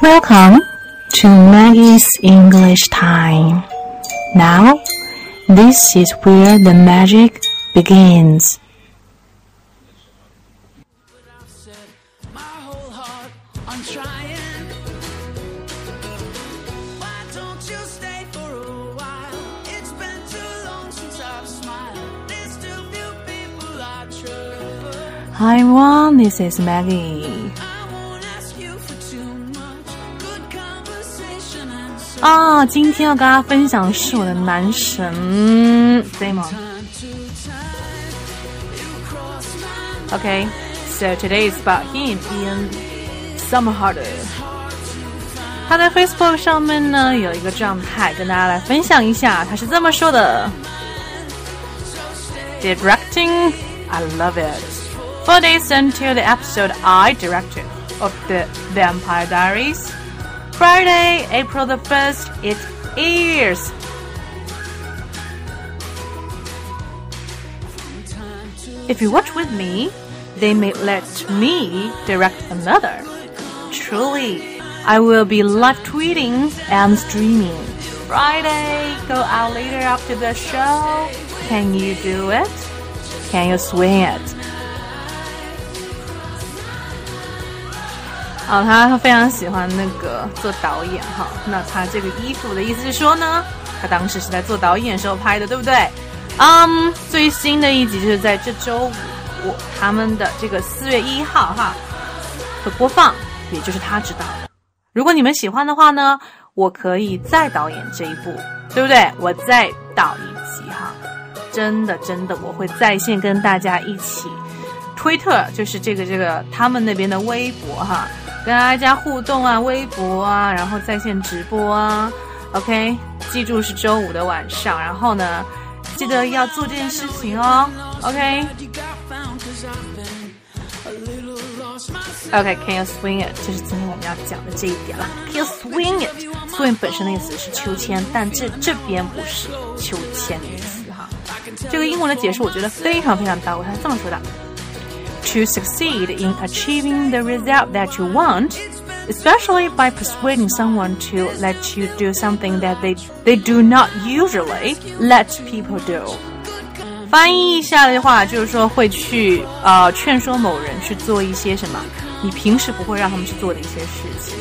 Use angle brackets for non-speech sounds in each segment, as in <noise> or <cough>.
Welcome to Maggie's English Time. Now, this is where the magic begins. Hi whole this is trying. 啊，今天要跟大家分享的是我的男神 Damon。 time to time. You cross my Okay, so today is about him in Summer Harder. 他在 Facebook 上面呢有一个状态，跟大家来分享一下，他是这么说的：Directing, I love it. Four days until the episode I directed of the Vampire Diaries. Friday, April the 1st, it airs. If you watch with me, they may let me direct another. Truly, I will be live tweeting and streaming. Friday, go out later after the show. Can you do it? Can you swing it? 啊，他非常喜欢那个做导演哈。那他这个衣服的意思是说呢，他当时是在做导演的时候拍的，对不对？嗯，最新的一集就是在这周五，他们的这个四月一号哈的播放，也就是他指导的。如果你们喜欢的话呢，我可以再导演这一部，对不对？我再导一集哈，真的真的，我会在线跟大家一起。推特就是这个这个他们那边的微博哈，跟大家互动啊，微博啊，然后在线直播啊。OK，记住是周五的晚上，然后呢，记得要做这件事情哦。，OK，OK，Can、you swing it？这是今天我们要讲的这一点了。Can you swing it？swing 本身的意思是秋千，但这这边不是秋千的意思哈。这个英文的解释我觉得非常非常到位，他是这么说的 ：To succeed in achieving the result that you want, especially by persuading someone to let you do something that they they do not usually let people do。翻译一下的话，就是说会去呃劝说某人去做一些什么你平时不会让他们去做的一些事情。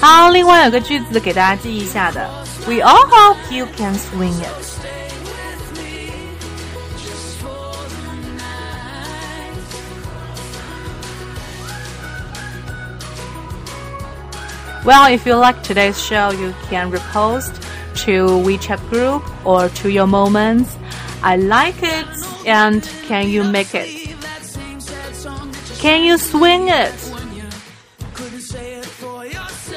好，另外有个句子给大家记一下的，We all hope you can swing it。 Well, if you like today's show, you can repost to WeChat group or to your moments. I like it, and can you make it? Can you swing it?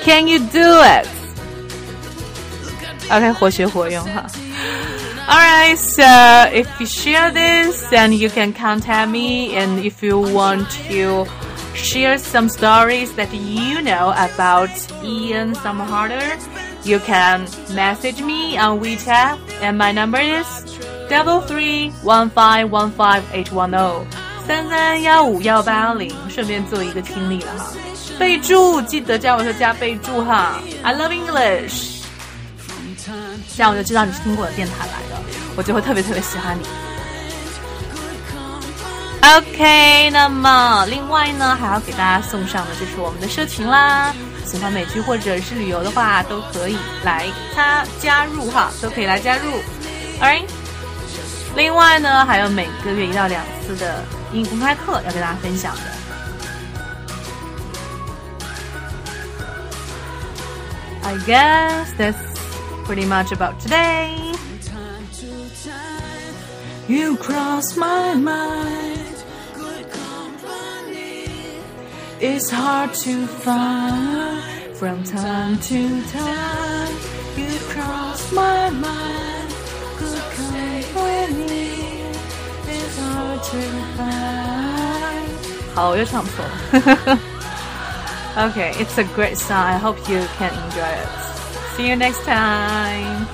Can you do it? OK，活学活用哈。Alright, so if you share this, then you can contact me, and if you want to share some stories that you know about Ian Summer Harder, you can message me on WeChat, and my number is double three one five one five eight one zero 三三幺五幺八零。顺便做一个听力了哈，备注记得加我说加备注哈。I love English，这样我就知道你是听过我的电台来的，我就会特别特别喜欢你。 OK，那么另外呢，还要给大家送上的就是我们的社群啦。喜欢美剧或者是旅游的话，都可以来加加入哈，都可以来加入。Alright，另外呢，还有每个月一到两次的英语公开课要跟大家分享的。I guess that's pretty much about today. You cross my mind. It's hard to find from time to time. You cross my mind. Good company. It's hard to find. 好，我又唱错了。okay, it's <laughs> a great song. I hope you can enjoy it. See you next time.